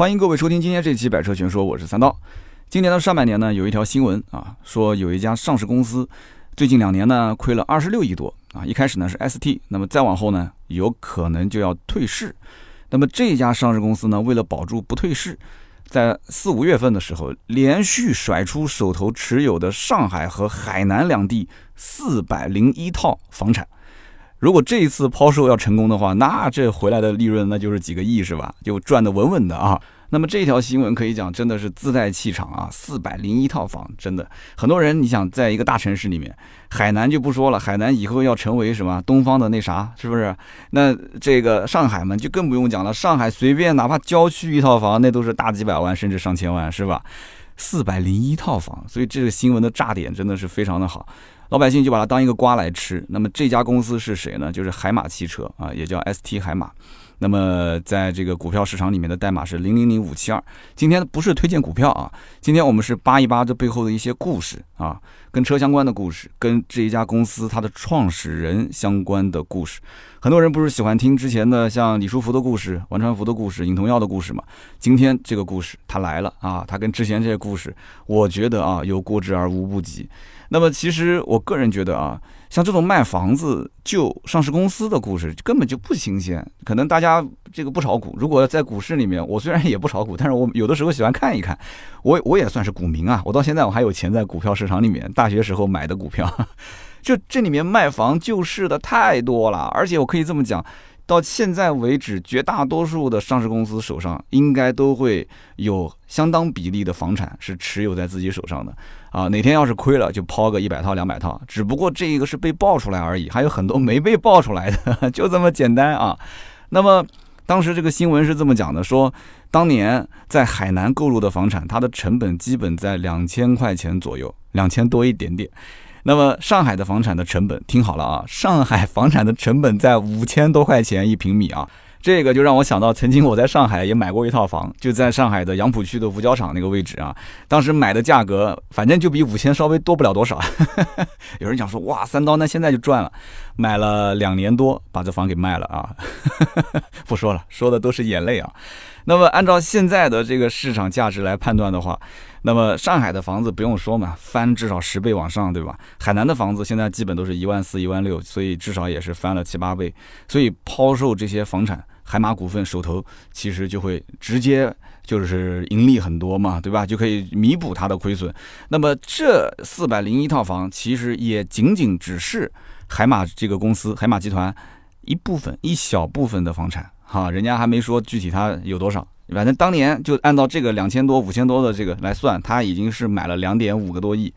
欢迎各位收听今天这期《百车全说》，我是三刀。今年的上半年呢，有一条新闻啊，说有一家上市公司最近两年呢亏了二十六亿多啊。一开始呢是 ST，那么再往后呢有可能就要退市。那么这家上市公司呢，为了保住不退市，在四五月份的时候，连续甩出手头持有的上海和海南两地四百零一套房产。如果这一次抛售要成功的话，那这回来的利润那就是几个亿是吧？就赚得稳稳的啊。那么这条新闻可以讲真的是自带气场啊，四百零一套房，真的很多人你想在一个大城市里面，海南就不说了，海南以后要成为什么东方的那啥，是不是？那这个上海嘛就更不用讲了，上海随便哪怕郊区一套房，那都是大几百万甚至上千万，是吧？四百零一套房，所以这个新闻的炸点真的是非常的好。老百姓就把它当一个瓜来吃。那么这家公司是谁呢？就是海马汽车啊，也叫 ST 海马。那么在这个股票市场里面的代码是零零零五七二。今天不是推荐股票啊，今天我们是扒一扒这背后的一些故事啊，跟车相关的故事，跟这一家公司它的创始人相关的故事。很多人不是喜欢听之前的像李书福的故事、王传福的故事、尹同耀的故事吗？今天这个故事它来了啊，它跟之前这些故事，我觉得啊有过之而无不及。那么其实我个人觉得啊，像这种卖房子就上市公司的故事根本就不新鲜。可能大家这个不炒股，如果在股市里面，我虽然也不炒股，但是我有的时候喜欢看一看。我我也算是股民啊，我到现在我还有钱在股票市场里面，大学时候买的股票。就这里面卖房救市的太多了，而且我可以这么讲。到现在为止，绝大多数的上市公司手上应该都会有相当比例的房产是持有在自己手上的啊。哪天要是亏了，就抛个一百套、两百套。只不过这一个是被爆出来而已，还有很多没被爆出来的，就这么简单啊。那么当时这个新闻是这么讲的：说当年在海南购入的房产，它的成本基本在两千块钱左右，两千多一点点。那么上海的房产的成本，听好了啊，上海房产的成本在五千多块钱一平米啊，这个就让我想到，曾经我在上海也买过一套房，就在上海的杨浦区的五角场那个位置啊，当时买的价格，反正就比五千稍微多不了多少。有人讲说，哇，三刀那现在就赚了，买了两年多，把这房给卖了啊，不说了，说的都是眼泪啊。那么按照现在的这个市场价值来判断的话，那么上海的房子不用说嘛，翻至少十倍往上，对吧？海南的房子现在基本都是一万四、一万六，所以至少也是翻了七八倍。所以抛售这些房产，海马股份手头其实就会直接就是盈利很多嘛，对吧？就可以弥补它的亏损。那么这四百零一套房，其实也仅仅只是海马这个公司、海马集团一部分、一小部分的房产。哈，人家还没说具体他有多少，反正当年就按照这个两千多、五千多的这个来算，他已经是买了两点五个多亿，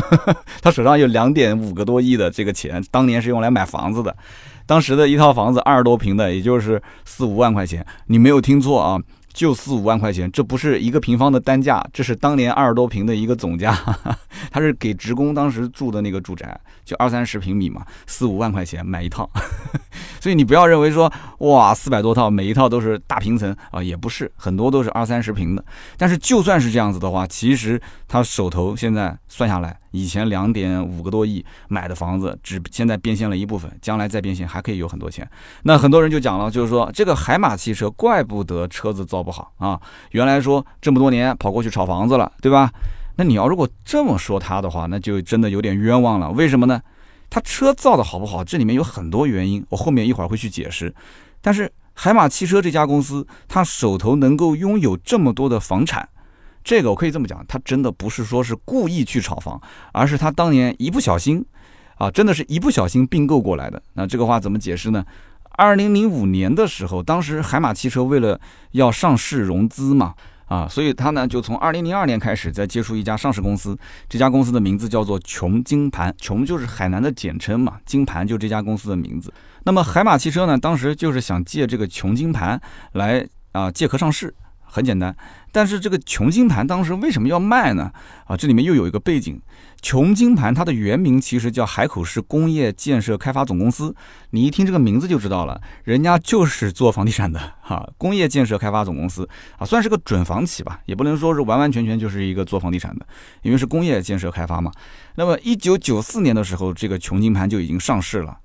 他手上有两点五个多亿的这个钱，当年是用来买房子的，当时的一套房子二十多平的，也就是四五万块钱，你没有听错啊。就四五万块钱，这不是一个平方的单价，这是当年二十多平的一个总价。他是给职工当时住的那个住宅，就二三十平米嘛，四五万块钱买一套。所以你不要认为说哇四百多套每一套都是大平层啊，也不是，很多都是二三十平的。但是就算是这样子的话，其实他手头现在算下来。以前两点五个多亿买的房子，只现在变现了一部分，将来再变现还可以有很多钱。那很多人就讲了，就是说这个海马汽车怪不得车子造不好啊，原来说这么多年跑过去炒房子了，对吧？那你要如果这么说他的话，那就真的有点冤枉了。为什么呢？他车造的好不好，这里面有很多原因，我后面一会儿会去解释。但是海马汽车这家公司，他手头能够拥有这么多的房产。这个我可以这么讲，他真的不是说是故意去炒房，而是他当年一不小心，啊，真的是一不小心并购过来的。那这个话怎么解释呢？二零零五年的时候，当时海马汽车为了要上市融资嘛，啊，所以他呢就从二零零二年开始在接触一家上市公司，这家公司的名字叫做琼金盘，琼就是海南的简称嘛，金盘就这家公司的名字。那么海马汽车呢，当时就是想借这个琼金盘来啊借壳上市。很简单，但是这个琼金盘当时为什么要卖呢？啊，这里面又有一个背景，琼金盘它的原名其实叫海口市工业建设开发总公司，你一听这个名字就知道了，人家就是做房地产的哈，工业建设开发总公司啊，算是个准房企吧，也不能说是完完全全就是一个做房地产的，因为是工业建设开发嘛。那么一九九四年的时候，这个琼金盘就已经上市了。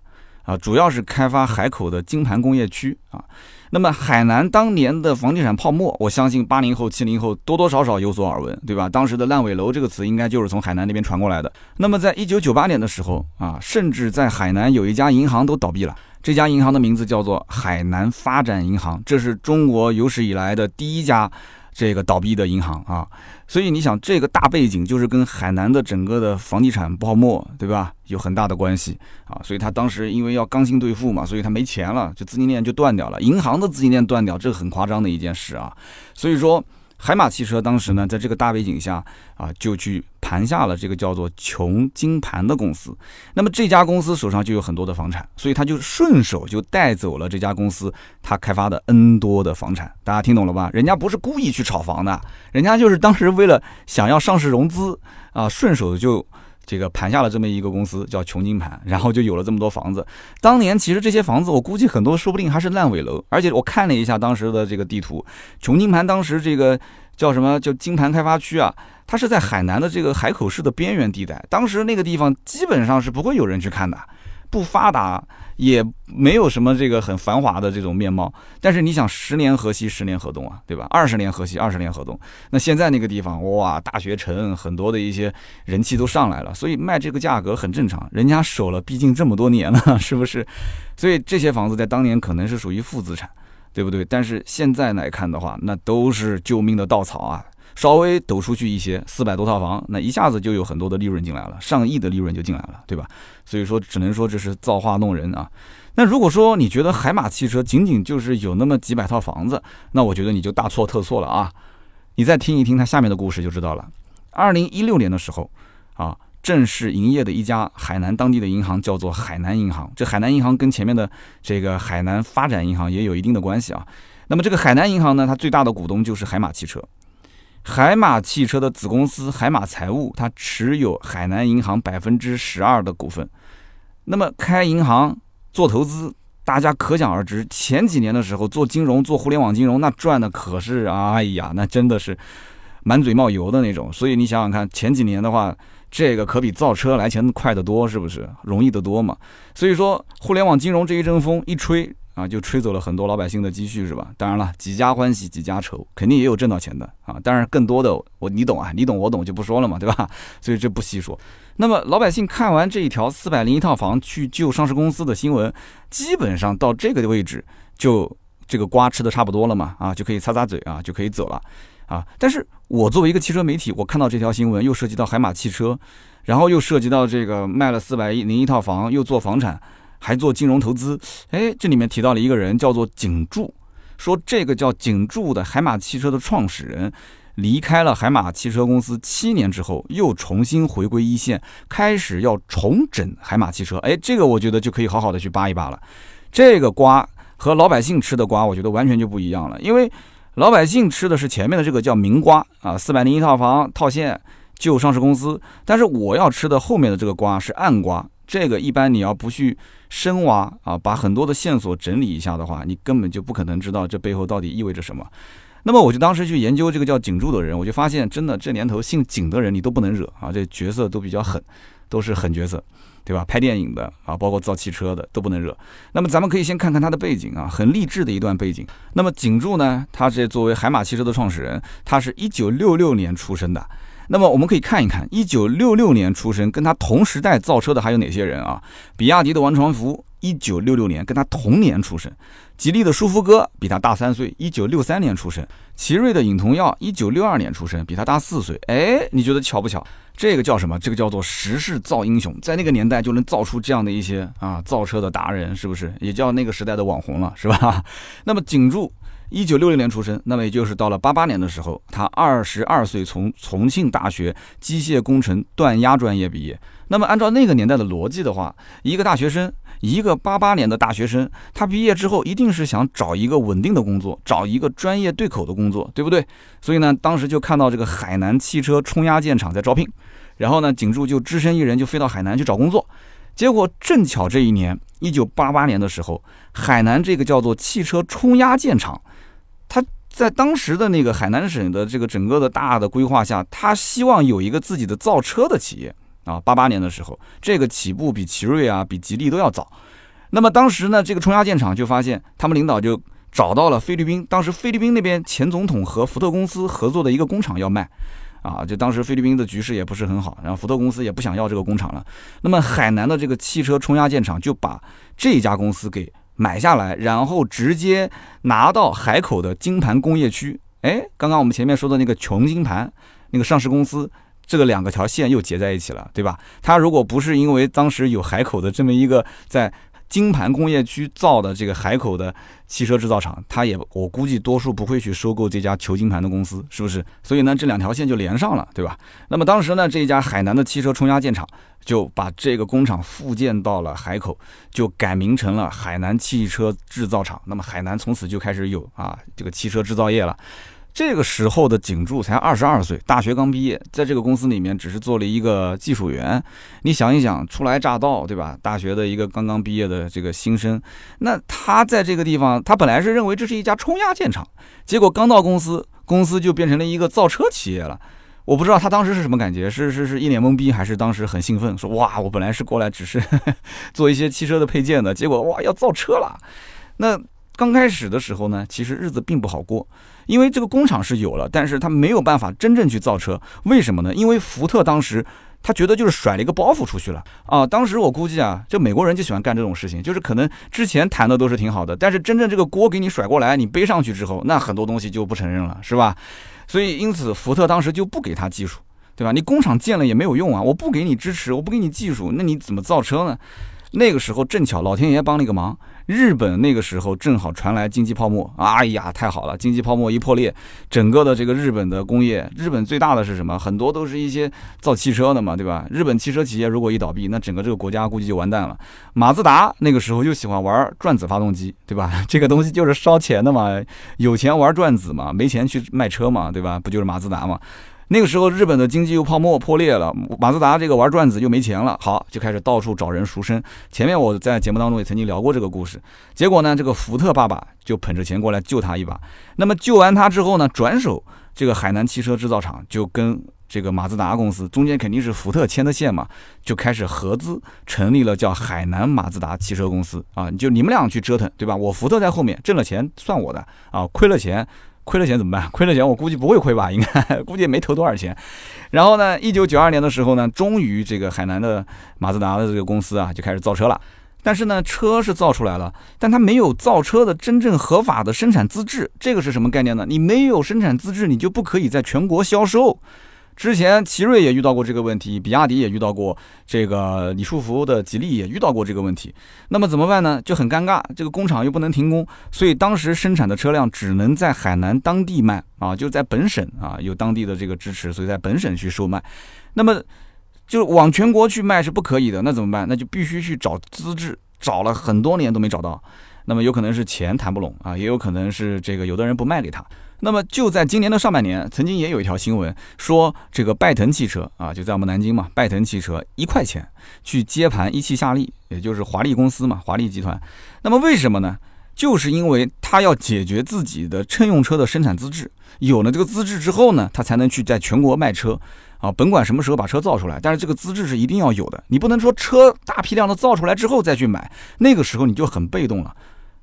啊，主要是开发海口的金盘工业区啊。那么海南当年的房地产泡沫，我相信八零后、七零后多多少少有所耳闻，对吧？当时的烂尾楼这个词应该就是从海南那边传过来的。那么在一九九八年的时候啊，甚至在海南有一家银行都倒闭了，这家银行的名字叫做海南发展银行，这是中国有史以来的第一家。这个倒闭的银行啊，所以你想，这个大背景就是跟海南的整个的房地产泡沫，对吧，有很大的关系啊。所以他当时因为要刚性兑付嘛，所以他没钱了，就资金链就断掉了。银行的资金链断掉，这个很夸张的一件事啊。所以说。海马汽车当时呢，在这个大背景下啊，就去盘下了这个叫做琼金盘的公司。那么这家公司手上就有很多的房产，所以他就顺手就带走了这家公司他开发的 N 多的房产。大家听懂了吧？人家不是故意去炒房的，人家就是当时为了想要上市融资啊，顺手就。这个盘下了这么一个公司叫琼金盘，然后就有了这么多房子。当年其实这些房子，我估计很多说不定还是烂尾楼。而且我看了一下当时的这个地图，琼金盘当时这个叫什么叫金盘开发区啊，它是在海南的这个海口市的边缘地带，当时那个地方基本上是不会有人去看的。不发达，也没有什么这个很繁华的这种面貌。但是你想，十年河西，十年河东啊，对吧？二十年河西，二十年河东。那现在那个地方，哇，大学城，很多的一些人气都上来了，所以卖这个价格很正常。人家守了，毕竟这么多年了，是不是？所以这些房子在当年可能是属于负资产，对不对？但是现在来看的话，那都是救命的稻草啊。稍微抖出去一些，四百多套房，那一下子就有很多的利润进来了，上亿的利润就进来了，对吧？所以说，只能说这是造化弄人啊。那如果说你觉得海马汽车仅仅就是有那么几百套房子，那我觉得你就大错特错了啊！你再听一听它下面的故事就知道了。二零一六年的时候，啊，正式营业的一家海南当地的银行叫做海南银行。这海南银行跟前面的这个海南发展银行也有一定的关系啊。那么这个海南银行呢，它最大的股东就是海马汽车。海马汽车的子公司海马财务，它持有海南银行百分之十二的股份。那么开银行做投资，大家可想而知，前几年的时候做金融、做互联网金融，那赚的可是哎呀，那真的是满嘴冒油的那种。所以你想想看，前几年的话，这个可比造车来钱快得多，是不是？容易得多嘛。所以说，互联网金融这一阵风一吹。啊，就吹走了很多老百姓的积蓄，是吧？当然了，几家欢喜几家愁，肯定也有挣到钱的啊。当然，更多的我你懂啊，你懂我懂就不说了嘛，对吧？所以这不细说。那么老百姓看完这一条四百零一套房去救上市公司的新闻，基本上到这个位置就这个瓜吃的差不多了嘛，啊，就可以擦擦嘴啊，就可以走了啊。但是我作为一个汽车媒体，我看到这条新闻又涉及到海马汽车，然后又涉及到这个卖了四百零一套房，又做房产。还做金融投资，哎，这里面提到了一个人，叫做景柱，说这个叫景柱的海马汽车的创始人，离开了海马汽车公司七年之后，又重新回归一线，开始要重整海马汽车。哎，这个我觉得就可以好好的去扒一扒了。这个瓜和老百姓吃的瓜，我觉得完全就不一样了，因为老百姓吃的是前面的这个叫明瓜啊，四百零一套房套现就上市公司，但是我要吃的后面的这个瓜是暗瓜。这个一般你要不去深挖啊，把很多的线索整理一下的话，你根本就不可能知道这背后到底意味着什么。那么我就当时去研究这个叫景柱的人，我就发现真的这年头姓景的人你都不能惹啊，这角色都比较狠，都是狠角色，对吧？拍电影的啊，包括造汽车的都不能惹。那么咱们可以先看看他的背景啊，很励志的一段背景。那么景柱呢，他是作为海马汽车的创始人，他是一九六六年出生的。那么我们可以看一看，一九六六年出生，跟他同时代造车的还有哪些人啊？比亚迪的王传福，一九六六年跟他同年出生；吉利的舒福哥比他大三岁，一九六三年出生；奇瑞的尹同耀，一九六二年出生，比他大四岁。哎，你觉得巧不巧？这个叫什么？这个叫做时势造英雄，在那个年代就能造出这样的一些啊造车的达人，是不是？也叫那个时代的网红了，是吧？那么景柱。一九六六年出生，那么也就是到了八八年的时候，他二十二岁从重庆大学机械工程锻压专业毕业。那么按照那个年代的逻辑的话，一个大学生，一个八八年的大学生，他毕业之后一定是想找一个稳定的工作，找一个专业对口的工作，对不对？所以呢，当时就看到这个海南汽车冲压件厂在招聘，然后呢，景柱就只身一人就飞到海南去找工作。结果正巧这一年，一九八八年的时候，海南这个叫做汽车冲压件厂。在当时的那个海南省的这个整个的大的规划下，他希望有一个自己的造车的企业啊。八八年的时候，这个起步比奇瑞啊、比吉利都要早。那么当时呢，这个冲压件厂就发现，他们领导就找到了菲律宾，当时菲律宾那边前总统和福特公司合作的一个工厂要卖，啊，就当时菲律宾的局势也不是很好，然后福特公司也不想要这个工厂了。那么海南的这个汽车冲压件厂就把这家公司给买下来，然后直接拿到海口的金盘工业区。哎，刚刚我们前面说的那个琼金盘那个上市公司。这个两个条线又结在一起了，对吧？它如果不是因为当时有海口的这么一个在金盘工业区造的这个海口的汽车制造厂，他也我估计多数不会去收购这家球金盘的公司，是不是？所以呢，这两条线就连上了，对吧？那么当时呢，这一家海南的汽车冲压件厂就把这个工厂复建到了海口，就改名成了海南汽车制造厂。那么海南从此就开始有啊这个汽车制造业了。这个时候的景柱才二十二岁，大学刚毕业，在这个公司里面只是做了一个技术员。你想一想，初来乍到，对吧？大学的一个刚刚毕业的这个新生，那他在这个地方，他本来是认为这是一家冲压件厂，结果刚到公司，公司就变成了一个造车企业了。我不知道他当时是什么感觉，是是是一脸懵逼，还是当时很兴奋，说哇，我本来是过来只是 做一些汽车的配件的，结果哇要造车了。那刚开始的时候呢，其实日子并不好过。因为这个工厂是有了，但是他没有办法真正去造车，为什么呢？因为福特当时他觉得就是甩了一个包袱出去了啊！当时我估计啊，就美国人就喜欢干这种事情，就是可能之前谈的都是挺好的，但是真正这个锅给你甩过来，你背上去之后，那很多东西就不承认了，是吧？所以因此福特当时就不给他技术，对吧？你工厂建了也没有用啊！我不给你支持，我不给你技术，那你怎么造车呢？那个时候正巧老天爷帮了一个忙。日本那个时候正好传来经济泡沫，哎呀，太好了！经济泡沫一破裂，整个的这个日本的工业，日本最大的是什么？很多都是一些造汽车的嘛，对吧？日本汽车企业如果一倒闭，那整个这个国家估计就完蛋了。马自达那个时候就喜欢玩转子发动机，对吧？这个东西就是烧钱的嘛，有钱玩转子嘛，没钱去卖车嘛，对吧？不就是马自达嘛？那个时候，日本的经济又泡沫破裂了，马自达这个玩转子又没钱了，好，就开始到处找人赎身。前面我在节目当中也曾经聊过这个故事。结果呢，这个福特爸爸就捧着钱过来救他一把。那么救完他之后呢，转手这个海南汽车制造厂就跟这个马自达公司中间肯定是福特牵的线嘛，就开始合资成立了叫海南马自达汽车公司啊，就你们俩去折腾，对吧？我福特在后面挣了钱算我的啊，亏了钱。亏了钱怎么办？亏了钱我估计不会亏吧，应该 估计也没投多少钱。然后呢，一九九二年的时候呢，终于这个海南的马自达的这个公司啊就开始造车了。但是呢，车是造出来了，但它没有造车的真正合法的生产资质。这个是什么概念呢？你没有生产资质，你就不可以在全国销售。之前奇瑞也遇到过这个问题，比亚迪也遇到过，这个李书福的吉利也遇到过这个问题。那么怎么办呢？就很尴尬，这个工厂又不能停工，所以当时生产的车辆只能在海南当地卖啊，就在本省啊，有当地的这个支持，所以在本省去售卖。那么就往全国去卖是不可以的，那怎么办？那就必须去找资质，找了很多年都没找到。那么有可能是钱谈不拢啊，也有可能是这个有的人不卖给他。那么就在今年的上半年，曾经也有一条新闻说，这个拜腾汽车啊，就在我们南京嘛，拜腾汽车一块钱去接盘一汽夏利，也就是华丽公司嘛，华丽集团。那么为什么呢？就是因为他要解决自己的乘用车的生产资质，有了这个资质之后呢，他才能去在全国卖车啊，甭管什么时候把车造出来，但是这个资质是一定要有的，你不能说车大批量的造出来之后再去买，那个时候你就很被动了。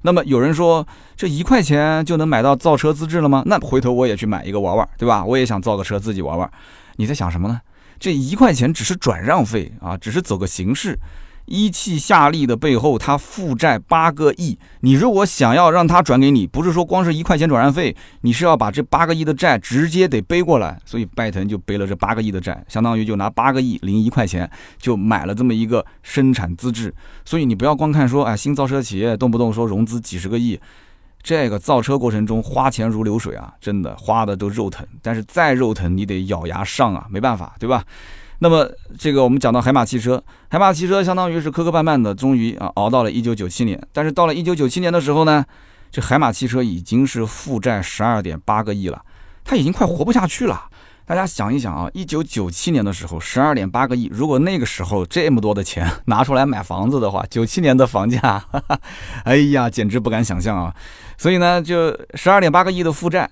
那么有人说，这一块钱就能买到造车资质了吗？那回头我也去买一个玩玩，对吧？我也想造个车自己玩玩。你在想什么呢？这一块钱只是转让费啊，只是走个形式。一汽夏利的背后，它负债八个亿。你如果想要让他转给你，不是说光是一块钱转让费，你是要把这八个亿的债直接得背过来。所以拜腾就背了这八个亿的债，相当于就拿八个亿零一块钱就买了这么一个生产资质。所以你不要光看说，哎，新造车企业动不动说融资几十个亿，这个造车过程中花钱如流水啊，真的花的都肉疼。但是再肉疼，你得咬牙上啊，没办法，对吧？那么这个我们讲到海马汽车，海马汽车相当于是磕磕绊绊的，终于啊熬到了一九九七年。但是到了一九九七年的时候呢，这海马汽车已经是负债十二点八个亿了，它已经快活不下去了。大家想一想啊，一九九七年的时候十二点八个亿，如果那个时候这么多的钱 拿出来买房子的话，九七年的房价，哎呀，简直不敢想象啊！所以呢，就十二点八个亿的负债。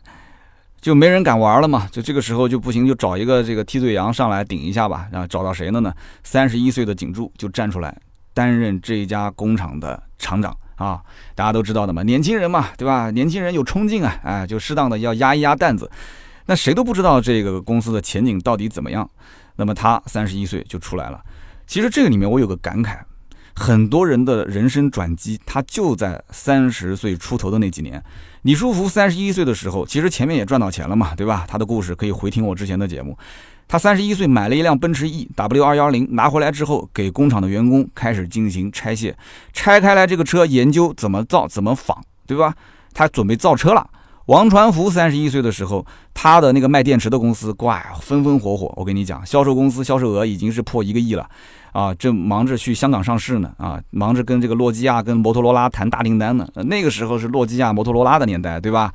就没人敢玩了嘛，就这个时候就不行，就找一个这个替罪羊上来顶一下吧。然后找到谁了呢？三十一岁的景柱就站出来，担任这一家工厂的厂长啊。大家都知道的嘛，年轻人嘛，对吧？年轻人有冲劲啊，哎，就适当的要压一压担子。那谁都不知道这个公司的前景到底怎么样。那么他三十一岁就出来了。其实这个里面我有个感慨，很多人的人生转机，他就在三十岁出头的那几年。李书福三十一岁的时候，其实前面也赚到钱了嘛，对吧？他的故事可以回听我之前的节目。他三十一岁买了一辆奔驰 E W 二幺零，拿回来之后给工厂的员工开始进行拆卸，拆开来这个车研究怎么造怎么仿，对吧？他准备造车了。王传福三十一岁的时候，他的那个卖电池的公司，怪风风火火。我跟你讲，销售公司销售额已经是破一个亿了，啊，正忙着去香港上市呢，啊，忙着跟这个诺基亚、跟摩托罗拉谈大订单呢。那个时候是诺基亚、摩托罗拉的年代，对吧？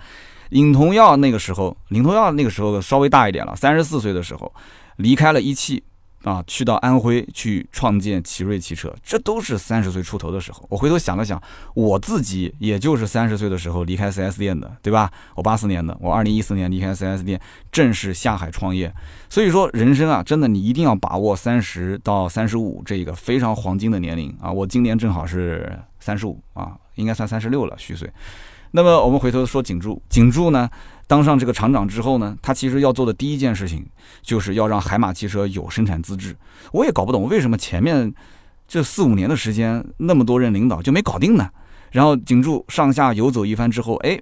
领头药那个时候，领头药那个时候稍微大一点了，三十四岁的时候离开了一汽。啊，去到安徽去创建奇瑞汽车，这都是三十岁出头的时候。我回头想了想，我自己也就是三十岁的时候离开 4S 店的，对吧？我八四年的，我二零一四年离开 4S 店，正式下海创业。所以说，人生啊，真的你一定要把握三十到三十五这个非常黄金的年龄啊！我今年正好是三十五啊，应该算三十六了虚岁。那么我们回头说景柱，景柱呢？当上这个厂长之后呢，他其实要做的第一件事情，就是要让海马汽车有生产资质。我也搞不懂为什么前面这四五年的时间，那么多任领导就没搞定呢？然后景柱上下游走一番之后，哎，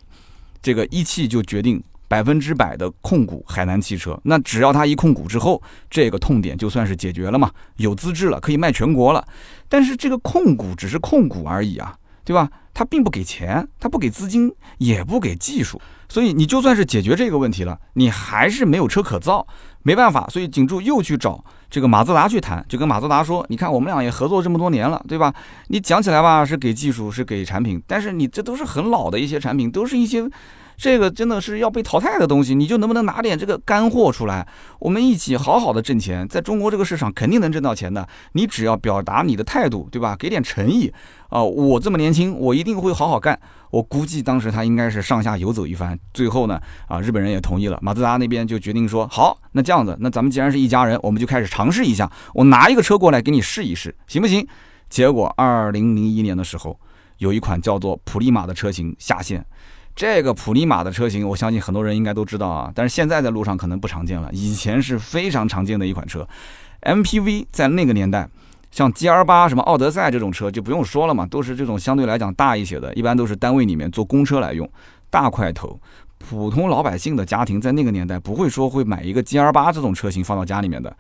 这个一汽就决定百分之百的控股海南汽车。那只要他一控股之后，这个痛点就算是解决了嘛，有资质了，可以卖全国了。但是这个控股只是控股而已啊，对吧？他并不给钱，他不给资金，也不给技术。所以你就算是解决这个问题了，你还是没有车可造，没办法。所以景柱又去找这个马自达去谈，就跟马自达说：“你看我们俩也合作这么多年了，对吧？你讲起来吧，是给技术，是给产品，但是你这都是很老的一些产品，都是一些。”这个真的是要被淘汰的东西，你就能不能拿点这个干货出来？我们一起好好的挣钱，在中国这个市场肯定能挣到钱的。你只要表达你的态度，对吧？给点诚意啊！我这么年轻，我一定会好好干。我估计当时他应该是上下游走一番，最后呢，啊，日本人也同意了，马自达那边就决定说，好，那这样子，那咱们既然是一家人，我们就开始尝试一下，我拿一个车过来给你试一试，行不行？结果二零零一年的时候，有一款叫做普利马的车型下线。这个普利马的车型，我相信很多人应该都知道啊，但是现在在路上可能不常见了。以前是非常常见的一款车，MPV 在那个年代，像 GR 八、什么奥德赛这种车就不用说了嘛，都是这种相对来讲大一些的，一般都是单位里面坐公车来用，大块头。普通老百姓的家庭在那个年代不会说会买一个 GR 八这种车型放到家里面的，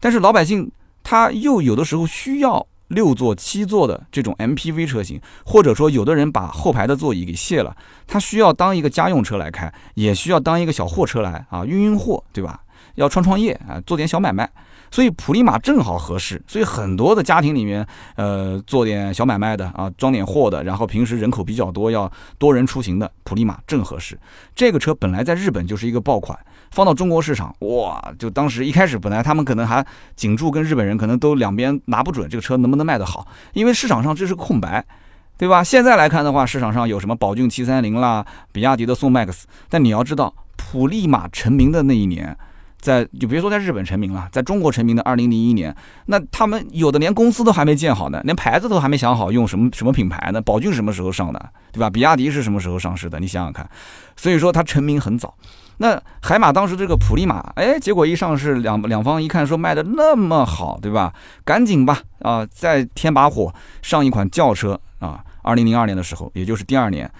但是老百姓他又有的时候需要。六座、七座的这种 MPV 车型，或者说有的人把后排的座椅给卸了，他需要当一个家用车来开，也需要当一个小货车来啊运运货，对吧？要创创业啊，做点小买卖，所以普利马正好合适。所以很多的家庭里面，呃，做点小买卖的啊，装点货的，然后平时人口比较多，要多人出行的，普利马正合适。这个车本来在日本就是一个爆款。放到中国市场，哇！就当时一开始，本来他们可能还景柱跟日本人可能都两边拿不准这个车能不能卖得好，因为市场上这是个空白，对吧？现在来看的话，市场上有什么宝骏七三零啦，比亚迪的宋 MAX，但你要知道，普利马成名的那一年，在就别说在日本成名了，在中国成名的二零零一年，那他们有的连公司都还没建好呢，连牌子都还没想好用什么什么品牌呢？宝骏什么时候上的，对吧？比亚迪是什么时候上市的？你想想看，所以说它成名很早。那海马当时这个普利马，哎，结果一上市，两两方一看说卖的那么好，对吧？赶紧吧，啊，再添把火，上一款轿车啊。二零零二年的时候，也就是第二年，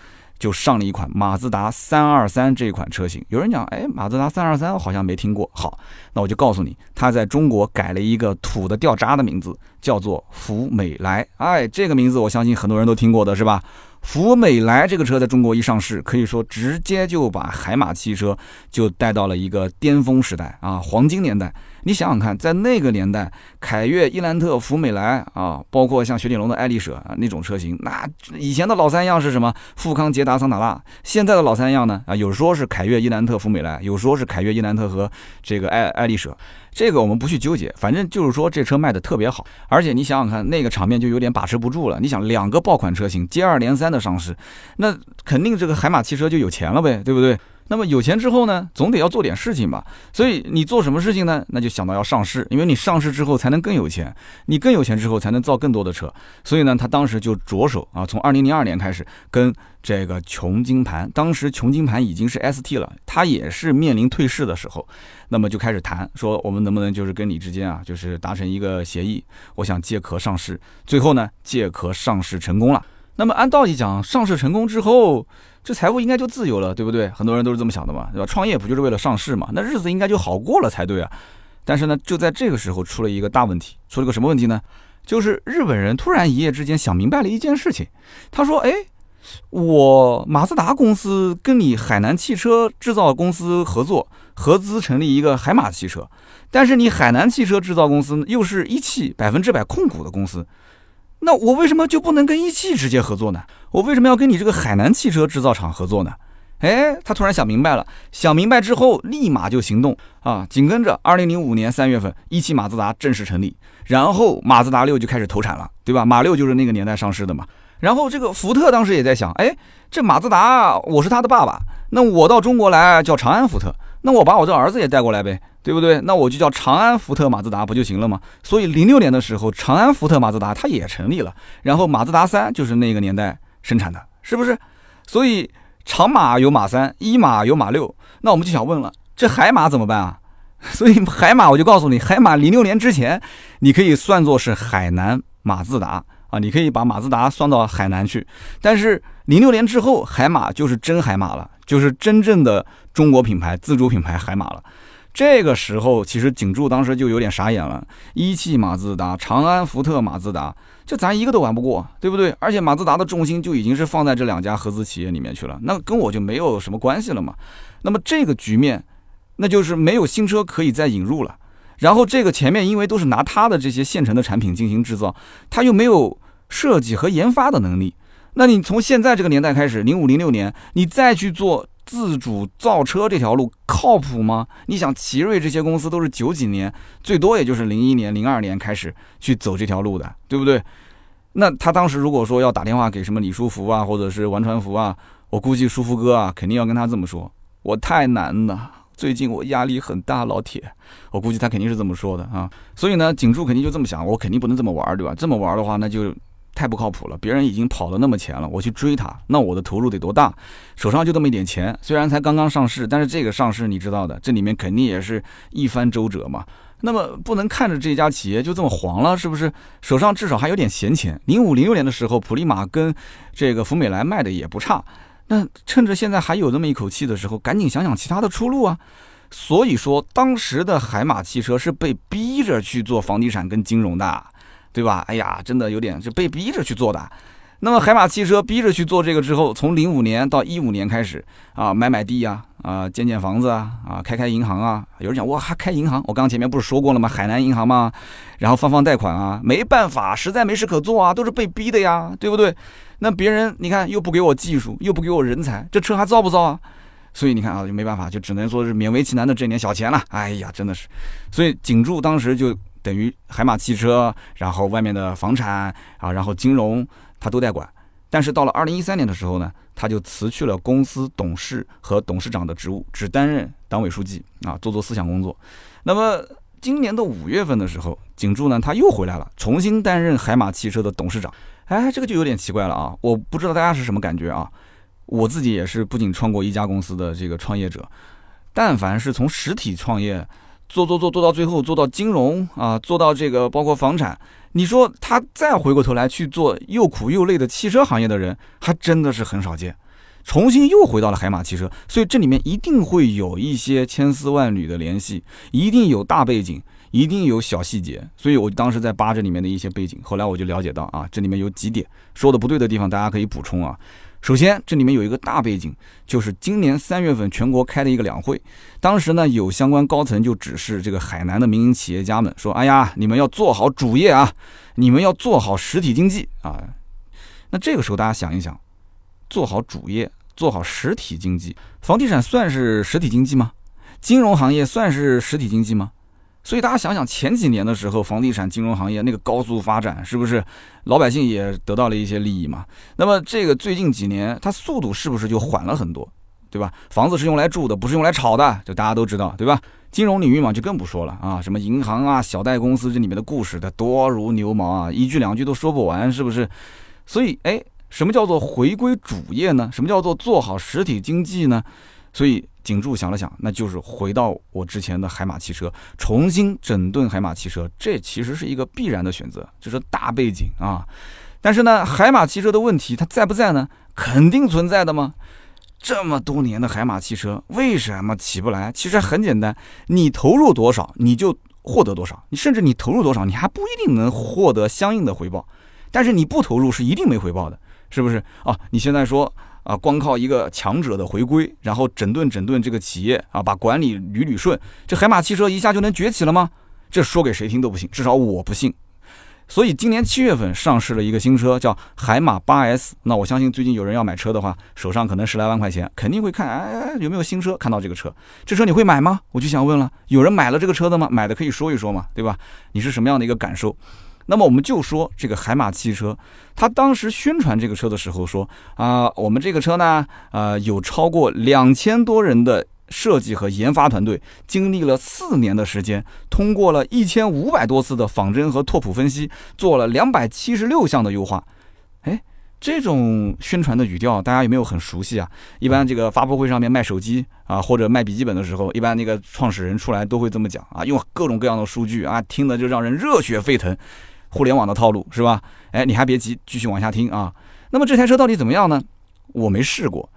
就上了一款马自达三二三这款车型。有人讲，哎，马自达三二三好像没听过。好，那我就告诉你，它在中国改了一个土的掉渣的名字，叫做福美来。哎，这个名字我相信很多人都听过的是吧？福美来这个车在中国一上市，可以说直接就把海马汽车就带到了一个巅峰时代啊，黄金年代。你想想看，在那个年代，凯越、伊兰特、福美来啊，包括像雪铁龙的爱丽舍啊那种车型，那以前的老三样是什么？富康、捷达、桑塔纳。现在的老三样呢？啊，有说是凯越、伊兰特、福美来，有说是凯越、伊兰特和这个爱爱丽舍。这个我们不去纠结，反正就是说这车卖的特别好。而且你想想看，那个场面就有点把持不住了。你想，两个爆款车型接二连三的上市，那肯定这个海马汽车就有钱了呗，对不对？那么有钱之后呢，总得要做点事情吧。所以你做什么事情呢？那就想到要上市，因为你上市之后才能更有钱，你更有钱之后才能造更多的车。所以呢，他当时就着手啊，从二零零二年开始跟这个琼金盘，当时琼金盘已经是 ST 了，他也是面临退市的时候，那么就开始谈说我们能不能就是跟你之间啊，就是达成一个协议，我想借壳上市。最后呢，借壳上市成功了。那么按道理讲，上市成功之后，这财务应该就自由了，对不对？很多人都是这么想的嘛，对吧？创业不就是为了上市嘛？那日子应该就好过了才对啊。但是呢，就在这个时候出了一个大问题，出了个什么问题呢？就是日本人突然一夜之间想明白了一件事情，他说：“哎，我马自达公司跟你海南汽车制造公司合作，合资成立一个海马汽车，但是你海南汽车制造公司又是一汽百分之百控股的公司。”那我为什么就不能跟一汽直接合作呢？我为什么要跟你这个海南汽车制造厂合作呢？哎，他突然想明白了，想明白之后立马就行动啊！紧跟着，二零零五年三月份，一汽马自达正式成立，然后马自达六就开始投产了，对吧？马六就是那个年代上市的嘛。然后这个福特当时也在想，哎，这马自达我是他的爸爸，那我到中国来叫长安福特，那我把我这儿子也带过来呗。对不对？那我就叫长安福特马自达不就行了吗？所以零六年的时候，长安福特马自达它也成立了。然后马自达三就是那个年代生产的，是不是？所以长马有马三，一马有马六。那我们就想问了，这海马怎么办啊？所以海马我就告诉你，海马零六年之前，你可以算作是海南马自达啊，你可以把马自达算到海南去。但是零六年之后，海马就是真海马了，就是真正的中国品牌、自主品牌海马了。这个时候，其实景柱当时就有点傻眼了。一汽马自达、长安福特马自达，这咱一个都玩不过，对不对？而且马自达的重心就已经是放在这两家合资企业里面去了，那跟我就没有什么关系了嘛。那么这个局面，那就是没有新车可以再引入了。然后这个前面因为都是拿他的这些现成的产品进行制造，他又没有设计和研发的能力。那你从现在这个年代开始，零五零六年，你再去做。自主造车这条路靠谱吗？你想，奇瑞这些公司都是九几年，最多也就是零一年、零二年开始去走这条路的，对不对？那他当时如果说要打电话给什么李书福啊，或者是王传福啊，我估计书福哥啊肯定要跟他这么说：“我太难了，最近我压力很大，老铁。”我估计他肯定是这么说的啊。所以呢，景柱肯定就这么想，我肯定不能这么玩，对吧？这么玩的话，那就。太不靠谱了！别人已经跑得那么前了，我去追他，那我的投入得多大？手上就这么一点钱，虽然才刚刚上市，但是这个上市你知道的，这里面肯定也是一番周折嘛。那么不能看着这家企业就这么黄了，是不是？手上至少还有点闲钱。零五零六年的时候，普利马跟这个福美来卖的也不差，那趁着现在还有这么一口气的时候，赶紧想想其他的出路啊！所以说，当时的海马汽车是被逼着去做房地产跟金融的。对吧？哎呀，真的有点是被逼着去做的。那么海马汽车逼着去做这个之后，从零五年到一五年开始啊，买买地呀，啊，建建房子啊，啊，开开银行啊。有人讲哇，还开银行？我刚刚前面不是说过了吗？海南银行吗？然后放放贷款啊，没办法，实在没事可做啊，都是被逼的呀，对不对？那别人你看又不给我技术，又不给我人才，这车还造不造啊？所以你看啊，就没办法，就只能说是勉为其难的挣点小钱了。哎呀，真的是，所以景柱当时就。等于海马汽车，然后外面的房产啊，然后金融他都在管。但是到了二零一三年的时候呢，他就辞去了公司董事和董事长的职务，只担任党委书记啊，做做思想工作。那么今年的五月份的时候，景柱呢他又回来了，重新担任海马汽车的董事长。哎，这个就有点奇怪了啊！我不知道大家是什么感觉啊？我自己也是不仅创过一家公司的这个创业者，但凡是从实体创业。做做做做到最后，做到金融啊，做到这个包括房产，你说他再回过头来去做又苦又累的汽车行业的人，还真的是很少见。重新又回到了海马汽车，所以这里面一定会有一些千丝万缕的联系，一定有大背景，一定有小细节。所以我当时在扒这里面的一些背景，后来我就了解到啊，这里面有几点说的不对的地方，大家可以补充啊。首先，这里面有一个大背景，就是今年三月份全国开的一个两会，当时呢有相关高层就指示这个海南的民营企业家们说：“哎呀，你们要做好主业啊，你们要做好实体经济啊。”那这个时候大家想一想，做好主业，做好实体经济，房地产算是实体经济吗？金融行业算是实体经济吗？所以大家想想，前几年的时候，房地产金融行业那个高速发展，是不是老百姓也得到了一些利益嘛？那么这个最近几年，它速度是不是就缓了很多？对吧？房子是用来住的，不是用来炒的，就大家都知道，对吧？金融领域嘛，就更不说了啊，什么银行啊、小贷公司这里面的故事它多如牛毛啊，一句两句都说不完，是不是？所以，哎，什么叫做回归主业呢？什么叫做做好实体经济呢？所以景柱想了想，那就是回到我之前的海马汽车，重新整顿海马汽车，这其实是一个必然的选择，这是大背景啊。但是呢，海马汽车的问题它在不在呢？肯定存在的吗？这么多年的海马汽车为什么起不来？其实很简单，你投入多少，你就获得多少。你甚至你投入多少，你还不一定能获得相应的回报。但是你不投入是一定没回报的，是不是啊？你现在说啊，光靠一个强者的回归，然后整顿整顿这个企业啊，把管理捋捋顺，这海马汽车一下就能崛起了吗？这说给谁听都不信，至少我不信。所以今年七月份上市了一个新车，叫海马八 S。那我相信最近有人要买车的话，手上可能十来万块钱，肯定会看，哎，有没有新车？看到这个车，这车你会买吗？我就想问了，有人买了这个车的吗？买的可以说一说嘛，对吧？你是什么样的一个感受？那么我们就说这个海马汽车，他当时宣传这个车的时候说啊，我们这个车呢，呃，有超过两千多人的。设计和研发团队经历了四年的时间，通过了一千五百多次的仿真和拓扑分析，做了两百七十六项的优化。哎，这种宣传的语调，大家有没有很熟悉啊？一般这个发布会上面卖手机啊，或者卖笔记本的时候，一般那个创始人出来都会这么讲啊，用各种各样的数据啊，听的就让人热血沸腾。互联网的套路是吧？哎，你还别急，继续往下听啊。那么这台车到底怎么样呢？我没试过。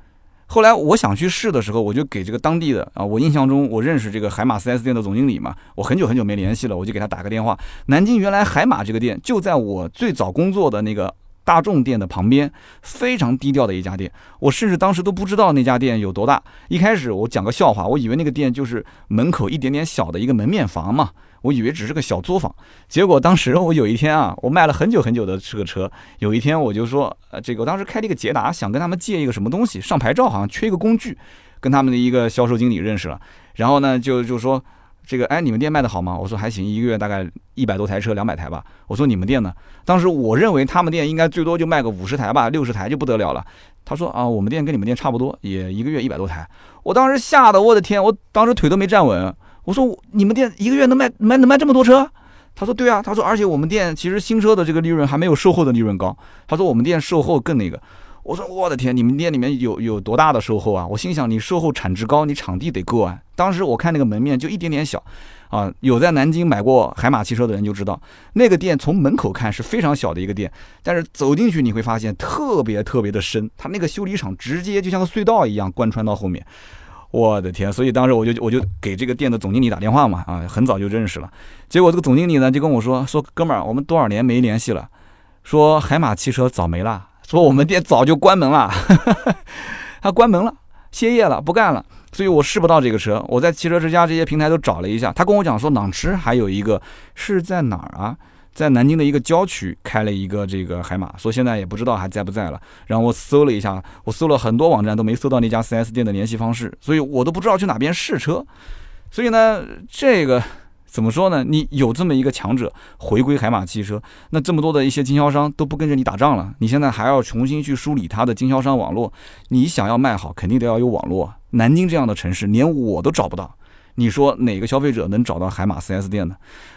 后来我想去试的时候，我就给这个当地的啊，我印象中我认识这个海马 4S 店的总经理嘛，我很久很久没联系了，我就给他打个电话。南京原来海马这个店就在我最早工作的那个大众店的旁边，非常低调的一家店，我甚至当时都不知道那家店有多大。一开始我讲个笑话，我以为那个店就是门口一点点小的一个门面房嘛。我以为只是个小作坊，结果当时我有一天啊，我卖了很久很久的这个车，有一天我就说，呃，这个我当时开了一个捷达，想跟他们借一个什么东西上牌照，好像缺一个工具，跟他们的一个销售经理认识了，然后呢就就说，这个哎你们店卖的好吗？我说还行，一个月大概一百多台车，两百台吧。我说你们店呢？当时我认为他们店应该最多就卖个五十台吧，六十台就不得了了。他说啊，我们店跟你们店差不多，也一个月一百多台。我当时吓得我的天，我当时腿都没站稳。我说你们店一个月能卖卖能卖这么多车？他说对啊，他说而且我们店其实新车的这个利润还没有售后的利润高。他说我们店售后更那个。我说我的天，你们店里面有有多大的售后啊？我心想你售后产值高，你场地得够啊。当时我看那个门面就一点点小，啊，有在南京买过海马汽车的人就知道，那个店从门口看是非常小的一个店，但是走进去你会发现特别特别的深，它那个修理厂直接就像个隧道一样贯穿到后面。我的天！所以当时我就我就给这个店的总经理打电话嘛，啊，很早就认识了。结果这个总经理呢就跟我说说，哥们儿，我们多少年没联系了，说海马汽车早没了，说我们店早就关门了，他关门了，歇业了，不干了。所以我试不到这个车。我在汽车之家这些平台都找了一下，他跟我讲说，朗驰还有一个是在哪儿啊？在南京的一个郊区开了一个这个海马，说现在也不知道还在不在了。然后我搜了一下，我搜了很多网站都没搜到那家 4S 店的联系方式，所以我都不知道去哪边试车。所以呢，这个怎么说呢？你有这么一个强者回归海马汽车，那这么多的一些经销商都不跟着你打仗了，你现在还要重新去梳理他的经销商网络。你想要卖好，肯定得要有网络。南京这样的城市，连我都找不到。你说哪个消费者能找到海马 4S 店呢？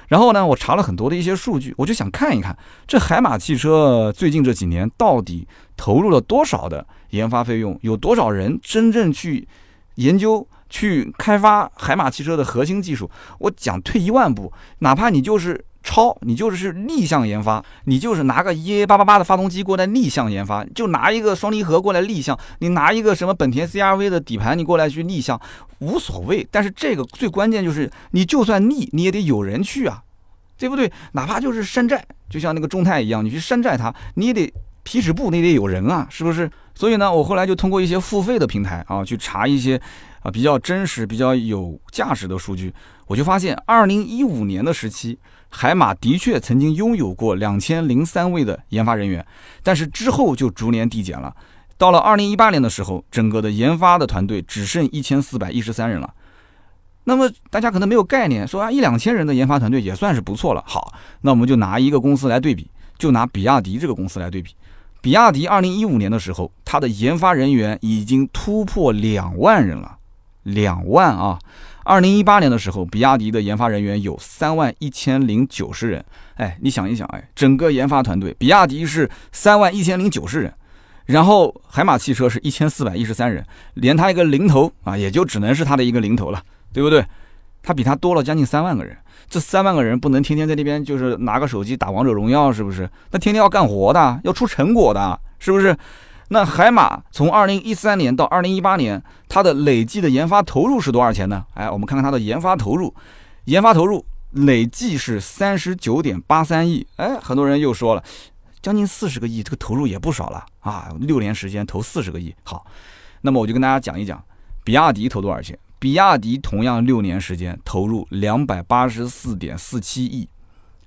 然后呢，我查了很多的一些数据，我就想看一看这海马汽车最近这几年到底投入了多少的研发费用，有多少人真正去研究、去开发海马汽车的核心技术。我讲退一万步，哪怕你就是。超，你就是逆向研发，你就是拿个 EA 八八八的发动机过来逆向研发，就拿一个双离合过来逆向，你拿一个什么本田 CRV 的底盘你过来去逆向，无所谓。但是这个最关键就是，你就算逆，你也得有人去啊，对不对？哪怕就是山寨，就像那个众泰一样，你去山寨它，你也得皮尺布，你得有人啊，是不是？所以呢，我后来就通过一些付费的平台啊，去查一些啊比较真实、比较有价值的数据，我就发现，二零一五年的时期。海马的确曾经拥有过两千零三位的研发人员，但是之后就逐年递减了。到了二零一八年的时候，整个的研发的团队只剩一千四百一十三人了。那么大家可能没有概念，说啊一两千人的研发团队也算是不错了。好，那我们就拿一个公司来对比，就拿比亚迪这个公司来对比。比亚迪二零一五年的时候，它的研发人员已经突破两万人了，两万啊！二零一八年的时候，比亚迪的研发人员有三万一千零九十人。哎，你想一想，哎，整个研发团队，比亚迪是三万一千零九十人，然后海马汽车是一千四百一十三人，连他一个零头啊，也就只能是他的一个零头了，对不对？他比他多了将近三万个人。这三万个人不能天天在那边就是拿个手机打王者荣耀，是不是？那天天要干活的，要出成果的，是不是？那海马从二零一三年到二零一八年，它的累计的研发投入是多少钱呢？哎，我们看看它的研发投入，研发投入累计是三十九点八三亿。哎，很多人又说了，将近四十个亿，这个投入也不少了啊！六年时间投四十个亿，好，那么我就跟大家讲一讲，比亚迪投多少钱？比亚迪同样六年时间投入两百八十四点四七亿，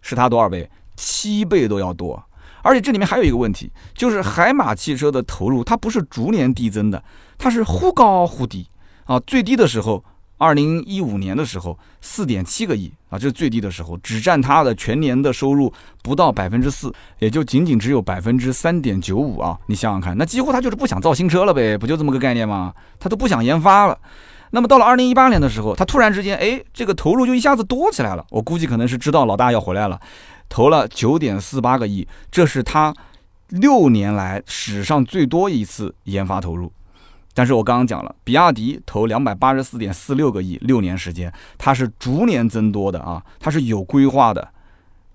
是它多少倍？七倍都要多。而且这里面还有一个问题，就是海马汽车的投入它不是逐年递增的，它是忽高忽低啊。最低的时候，二零一五年的时候四点七个亿啊，这是最低的时候，只占它的全年的收入不到百分之四，也就仅仅只有百分之三点九五啊。你想想看，那几乎它就是不想造新车了呗，不就这么个概念吗？它都不想研发了。那么到了二零一八年的时候，他突然之间，哎，这个投入就一下子多起来了。我估计可能是知道老大要回来了。投了九点四八个亿，这是他六年来史上最多一次研发投入。但是我刚刚讲了，比亚迪投两百八十四点四六个亿，六年时间，它是逐年增多的啊，它是有规划的。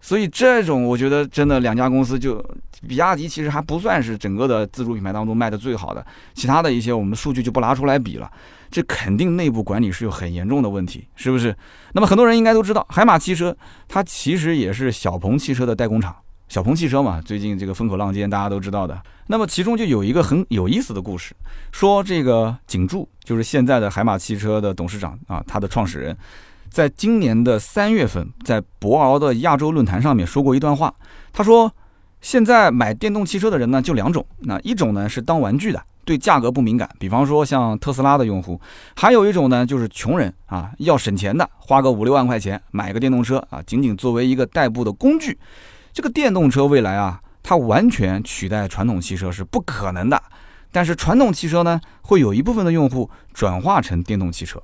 所以这种我觉得真的两家公司就，比亚迪其实还不算是整个的自主品牌当中卖的最好的，其他的一些我们数据就不拿出来比了。这肯定内部管理是有很严重的问题，是不是？那么很多人应该都知道，海马汽车它其实也是小鹏汽车的代工厂。小鹏汽车嘛，最近这个风口浪尖，大家都知道的。那么其中就有一个很有意思的故事，说这个景柱就是现在的海马汽车的董事长啊，他的创始人，在今年的三月份，在博鳌的亚洲论坛上面说过一段话。他说，现在买电动汽车的人呢，就两种，那一种呢是当玩具的。对价格不敏感，比方说像特斯拉的用户，还有一种呢，就是穷人啊，要省钱的，花个五六万块钱买个电动车啊，仅仅作为一个代步的工具。这个电动车未来啊，它完全取代传统汽车是不可能的，但是传统汽车呢，会有一部分的用户转化成电动汽车。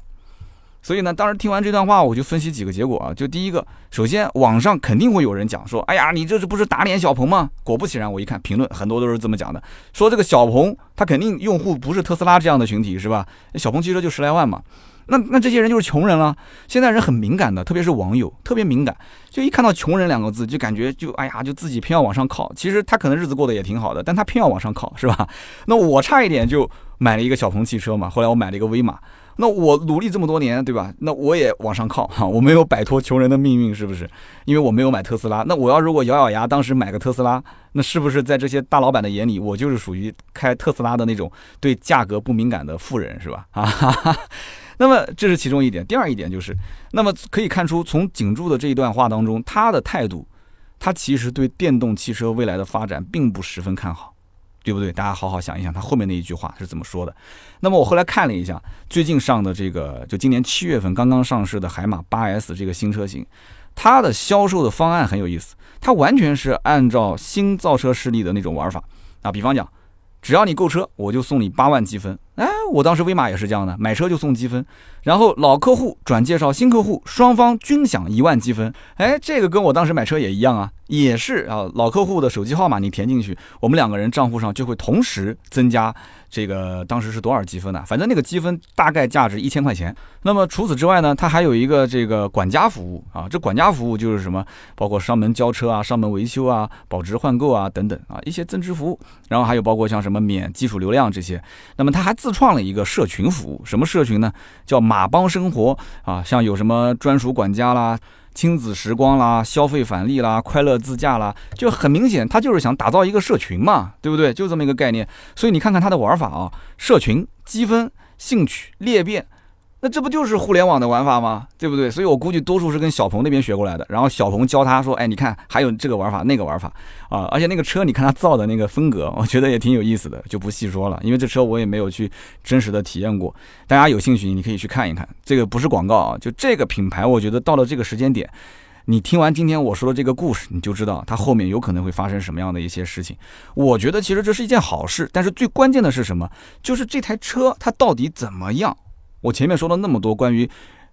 所以呢，当时听完这段话，我就分析几个结果啊。就第一个，首先网上肯定会有人讲说，哎呀，你这是不是打脸小鹏吗？果不其然，我一看评论，很多都是这么讲的，说这个小鹏他肯定用户不是特斯拉这样的群体，是吧？小鹏汽车就十来万嘛，那那这些人就是穷人了。现在人很敏感的，特别是网友特别敏感，就一看到穷人两个字，就感觉就哎呀，就自己偏要往上靠。其实他可能日子过得也挺好的，但他偏要往上靠，是吧？那我差一点就买了一个小鹏汽车嘛，后来我买了一个威马。那我努力这么多年，对吧？那我也往上靠哈，我没有摆脱穷人的命运，是不是？因为我没有买特斯拉。那我要如果咬咬牙当时买个特斯拉，那是不是在这些大老板的眼里，我就是属于开特斯拉的那种对价格不敏感的富人，是吧？啊，那么这是其中一点。第二一点就是，那么可以看出，从景柱的这一段话当中，他的态度，他其实对电动汽车未来的发展并不十分看好。对不对？大家好好想一想，他后面那一句话是怎么说的？那么我后来看了一下，最近上的这个，就今年七月份刚刚上市的海马八 S 这个新车型，它的销售的方案很有意思，它完全是按照新造车势力的那种玩法啊。比方讲，只要你购车，我就送你八万积分。哎，我当时威马也是这样的，买车就送积分，然后老客户转介绍新客户，双方均享一万积分。哎，这个跟我当时买车也一样啊。也是啊，老客户的手机号码你填进去，我们两个人账户上就会同时增加这个当时是多少积分呢？反正那个积分大概价值一千块钱。那么除此之外呢，它还有一个这个管家服务啊，这管家服务就是什么，包括上门交车啊、上门维修啊、保值换购啊等等啊一些增值服务。然后还有包括像什么免基础流量这些。那么它还自创了一个社群服务，什么社群呢？叫马帮生活啊，像有什么专属管家啦。亲子时光啦，消费返利啦，快乐自驾啦，就很明显，他就是想打造一个社群嘛，对不对？就这么一个概念。所以你看看他的玩法啊，社群积分、兴趣裂变。那这不就是互联网的玩法吗？对不对？所以我估计多数是跟小鹏那边学过来的。然后小鹏教他说：“哎，你看还有这个玩法，那个玩法啊！而且那个车，你看他造的那个风格，我觉得也挺有意思的，就不细说了。因为这车我也没有去真实的体验过。大家有兴趣，你可以去看一看。这个不是广告啊，就这个品牌，我觉得到了这个时间点，你听完今天我说的这个故事，你就知道它后面有可能会发生什么样的一些事情。我觉得其实这是一件好事，但是最关键的是什么？就是这台车它到底怎么样？我前面说了那么多关于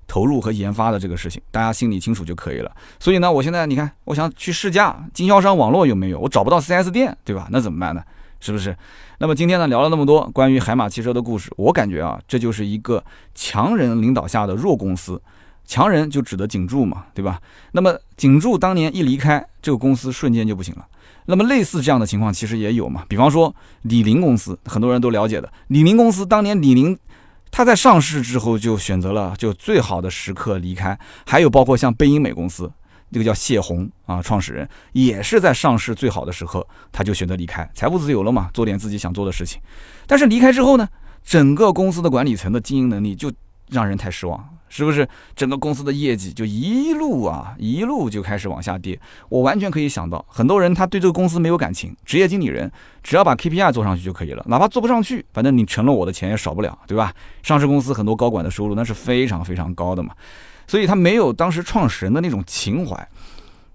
投入和研发的这个事情，大家心里清楚就可以了。所以呢，我现在你看，我想去试驾，经销商网络有没有？我找不到 4S 店，对吧？那怎么办呢？是不是？那么今天呢，聊了那么多关于海马汽车的故事，我感觉啊，这就是一个强人领导下的弱公司。强人就指的景柱嘛，对吧？那么景柱当年一离开，这个公司瞬间就不行了。那么类似这样的情况其实也有嘛，比方说李宁公司，很多人都了解的。李宁公司当年李宁，他在上市之后就选择了就最好的时刻离开。还有包括像贝因美公司，这个叫谢宏啊，创始人也是在上市最好的时刻，他就选择离开，财务自由了嘛，做点自己想做的事情。但是离开之后呢，整个公司的管理层的经营能力就让人太失望。是不是整个公司的业绩就一路啊一路就开始往下跌？我完全可以想到，很多人他对这个公司没有感情，职业经理人只要把 KPI 做上去就可以了，哪怕做不上去，反正你成了我的钱也少不了，对吧？上市公司很多高管的收入那是非常非常高的嘛，所以他没有当时创始人的那种情怀。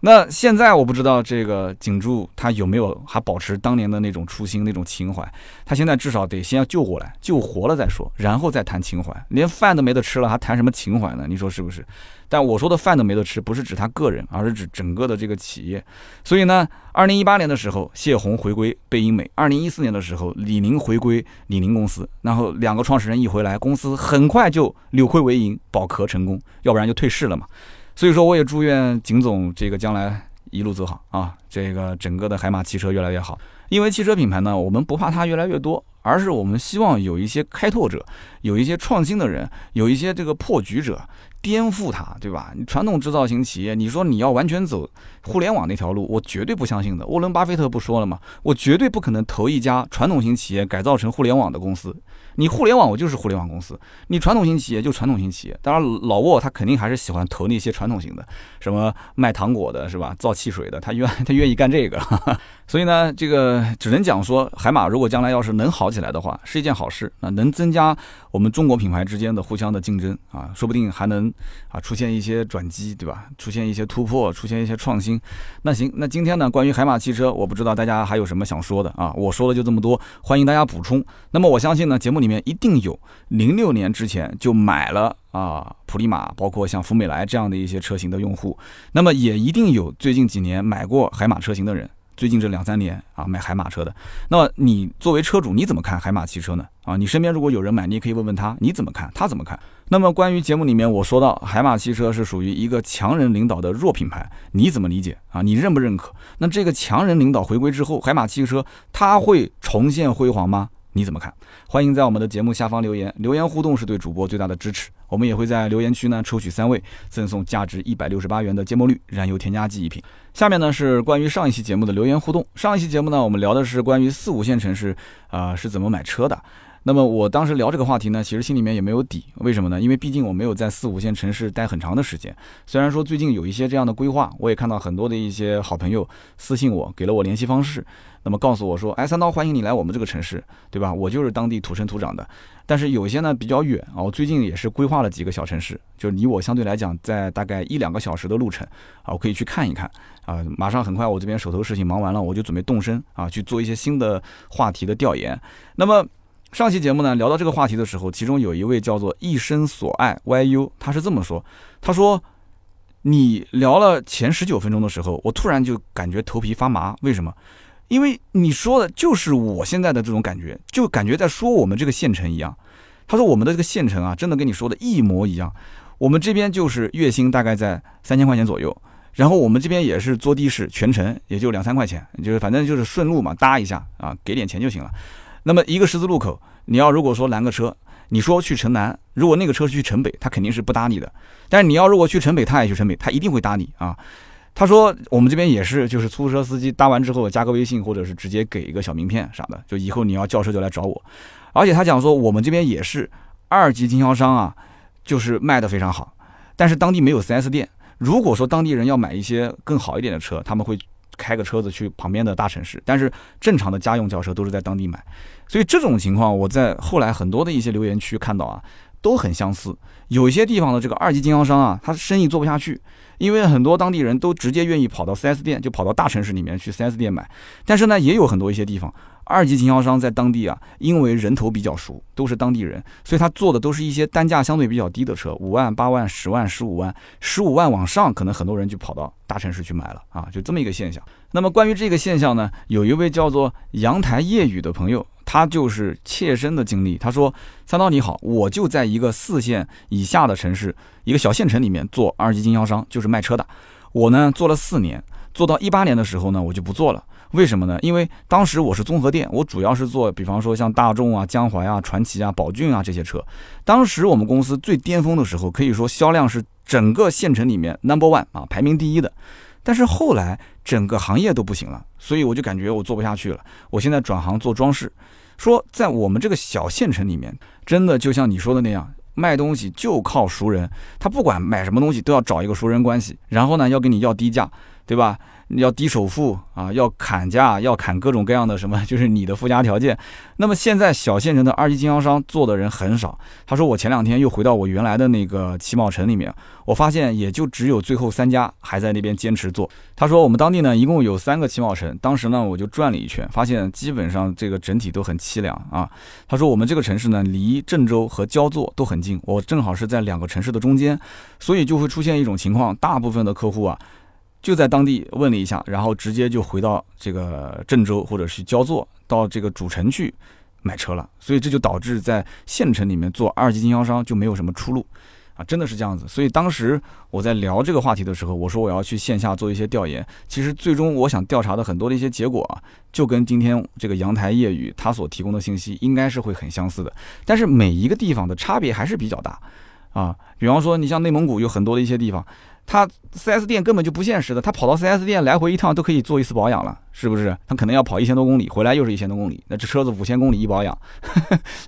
那现在我不知道这个景柱他有没有还保持当年的那种初心、那种情怀。他现在至少得先要救过来，救活了再说，然后再谈情怀。连饭都没得吃了，还谈什么情怀呢？你说是不是？但我说的饭都没得吃，不是指他个人，而是指整个的这个企业。所以呢，二零一八年的时候，谢宏回归贝因美；二零一四年的时候，李宁回归李宁公司。然后两个创始人一回来，公司很快就扭亏为盈，保壳成功，要不然就退市了嘛。所以说，我也祝愿景总这个将来一路走好啊！这个整个的海马汽车越来越好。因为汽车品牌呢，我们不怕它越来越多，而是我们希望有一些开拓者，有一些创新的人，有一些这个破局者。颠覆它，对吧？传统制造型企业，你说你要完全走互联网那条路，我绝对不相信的。沃伦巴菲特不说了吗？我绝对不可能投一家传统型企业改造成互联网的公司。你互联网，我就是互联网公司；你传统型企业就传统型企业。当然，老沃他肯定还是喜欢投那些传统型的，什么卖糖果的，是吧？造汽水的，他愿 他愿意干这个。所以呢，这个只能讲说，海马如果将来要是能好起来的话，是一件好事啊，能增加我们中国品牌之间的互相的竞争啊，说不定还能。啊，出现一些转机，对吧？出现一些突破，出现一些创新。那行，那今天呢，关于海马汽车，我不知道大家还有什么想说的啊？我说的就这么多，欢迎大家补充。那么我相信呢，节目里面一定有零六年之前就买了啊普利马，包括像福美来这样的一些车型的用户。那么也一定有最近几年买过海马车型的人。最近这两三年啊，买海马车的，那么你作为车主，你怎么看海马汽车呢？啊，你身边如果有人买，你也可以问问他，你怎么看？他怎么看？那么关于节目里面我说到海马汽车是属于一个强人领导的弱品牌，你怎么理解啊？你认不认可？那这个强人领导回归之后，海马汽车它会重现辉煌吗？你怎么看？欢迎在我们的节目下方留言，留言互动是对主播最大的支持。我们也会在留言区呢抽取三位，赠送价值一百六十八元的芥末绿燃油添加剂一瓶。下面呢是关于上一期节目的留言互动。上一期节目呢，我们聊的是关于四五线城市啊是怎么买车的。那么我当时聊这个话题呢，其实心里面也没有底，为什么呢？因为毕竟我没有在四五线城市待很长的时间。虽然说最近有一些这样的规划，我也看到很多的一些好朋友私信我，给了我联系方式，那么告诉我说，哎，三刀欢迎你来我们这个城市，对吧？我就是当地土生土长的。但是有些呢比较远啊，我最近也是规划了几个小城市，就离我相对来讲在大概一两个小时的路程啊，我可以去看一看啊。马上很快我这边手头事情忙完了，我就准备动身啊，去做一些新的话题的调研。那么。上期节目呢，聊到这个话题的时候，其中有一位叫做一生所爱 YU，他是这么说：“他说，你聊了前十九分钟的时候，我突然就感觉头皮发麻。为什么？因为你说的就是我现在的这种感觉，就感觉在说我们这个县城一样。他说我们的这个县城啊，真的跟你说的一模一样。我们这边就是月薪大概在三千块钱左右，然后我们这边也是坐的士，全程也就两三块钱，就是反正就是顺路嘛，搭一下啊，给点钱就行了。”那么一个十字路口，你要如果说拦个车，你说去城南，如果那个车去城北，他肯定是不搭你的。但是你要如果去城北，他也去城北，他一定会搭你啊。他说我们这边也是，就是出租车司机搭完之后加个微信，或者是直接给一个小名片啥的，就以后你要叫车就来找我。而且他讲说我们这边也是二级经销商啊，就是卖的非常好，但是当地没有 4S 店。如果说当地人要买一些更好一点的车，他们会。开个车子去旁边的大城市，但是正常的家用轿车都是在当地买，所以这种情况我在后来很多的一些留言区看到啊，都很相似。有些地方的这个二级经销商啊，他生意做不下去，因为很多当地人都直接愿意跑到 4S 店，就跑到大城市里面去 4S 店买。但是呢，也有很多一些地方。二级经销商在当地啊，因为人头比较熟，都是当地人，所以他做的都是一些单价相对比较低的车，五万、八万、十万、十五万、十五万往上，可能很多人就跑到大城市去买了啊，就这么一个现象。那么关于这个现象呢，有一位叫做阳台夜雨的朋友，他就是切身的经历。他说：“三刀你好，我就在一个四线以下的城市，一个小县城里面做二级经销商，就是卖车的。我呢做了四年，做到一八年的时候呢，我就不做了。”为什么呢？因为当时我是综合店，我主要是做，比方说像大众啊、江淮啊、传祺啊、宝骏啊这些车。当时我们公司最巅峰的时候，可以说销量是整个县城里面 number one 啊，排名第一的。但是后来整个行业都不行了，所以我就感觉我做不下去了。我现在转行做装饰，说在我们这个小县城里面，真的就像你说的那样，卖东西就靠熟人。他不管买什么东西，都要找一个熟人关系，然后呢要跟你要低价，对吧？要低首付啊，要砍价，要砍各种各样的什么，就是你的附加条件。那么现在小县城的二级经销商做的人很少。他说我前两天又回到我原来的那个汽贸城里面，我发现也就只有最后三家还在那边坚持做。他说我们当地呢一共有三个汽贸城，当时呢我就转了一圈，发现基本上这个整体都很凄凉啊。他说我们这个城市呢离郑州和焦作都很近，我正好是在两个城市的中间，所以就会出现一种情况，大部分的客户啊。就在当地问了一下，然后直接就回到这个郑州或者是焦作，到这个主城去买车了。所以这就导致在县城里面做二级经销商就没有什么出路啊，真的是这样子。所以当时我在聊这个话题的时候，我说我要去线下做一些调研。其实最终我想调查的很多的一些结果啊，就跟今天这个阳台夜雨他所提供的信息应该是会很相似的。但是每一个地方的差别还是比较大啊。比方说，你像内蒙古有很多的一些地方。他 4S 店根本就不现实的，他跑到 4S 店来回一趟都可以做一次保养了，是不是？他可能要跑一千多公里，回来又是一千多公里，那这车子五千公里一保养，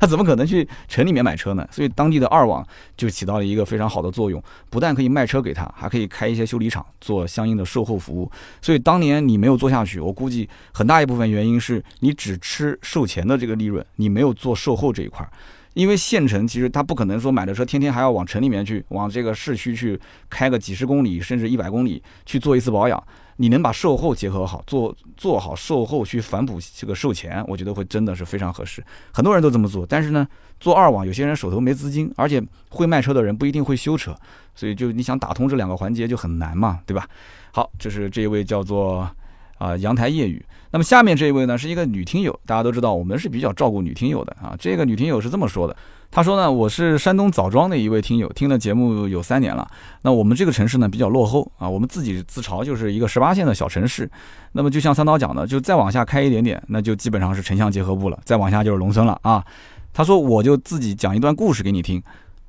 他怎么可能去城里面买车呢？所以当地的二网就起到了一个非常好的作用，不但可以卖车给他，还可以开一些修理厂做相应的售后服务。所以当年你没有做下去，我估计很大一部分原因是你只吃售前的这个利润，你没有做售后这一块。因为县城其实他不可能说买的车天天还要往城里面去，往这个市区去开个几十公里甚至一百公里去做一次保养。你能把售后结合好，做做好售后去反哺这个售前，我觉得会真的是非常合适。很多人都这么做，但是呢，做二网有些人手头没资金，而且会卖车的人不一定会修车，所以就你想打通这两个环节就很难嘛，对吧？好，这是这一位叫做。啊，阳台夜雨。那么下面这一位呢，是一个女听友。大家都知道，我们是比较照顾女听友的啊。这个女听友是这么说的：她说呢，我是山东枣庄的一位听友，听了节目有三年了。那我们这个城市呢比较落后啊，我们自己自嘲就是一个十八线的小城市。那么就像三刀讲的，就再往下开一点点，那就基本上是城乡结合部了，再往下就是农村了啊。她说，我就自己讲一段故事给你听。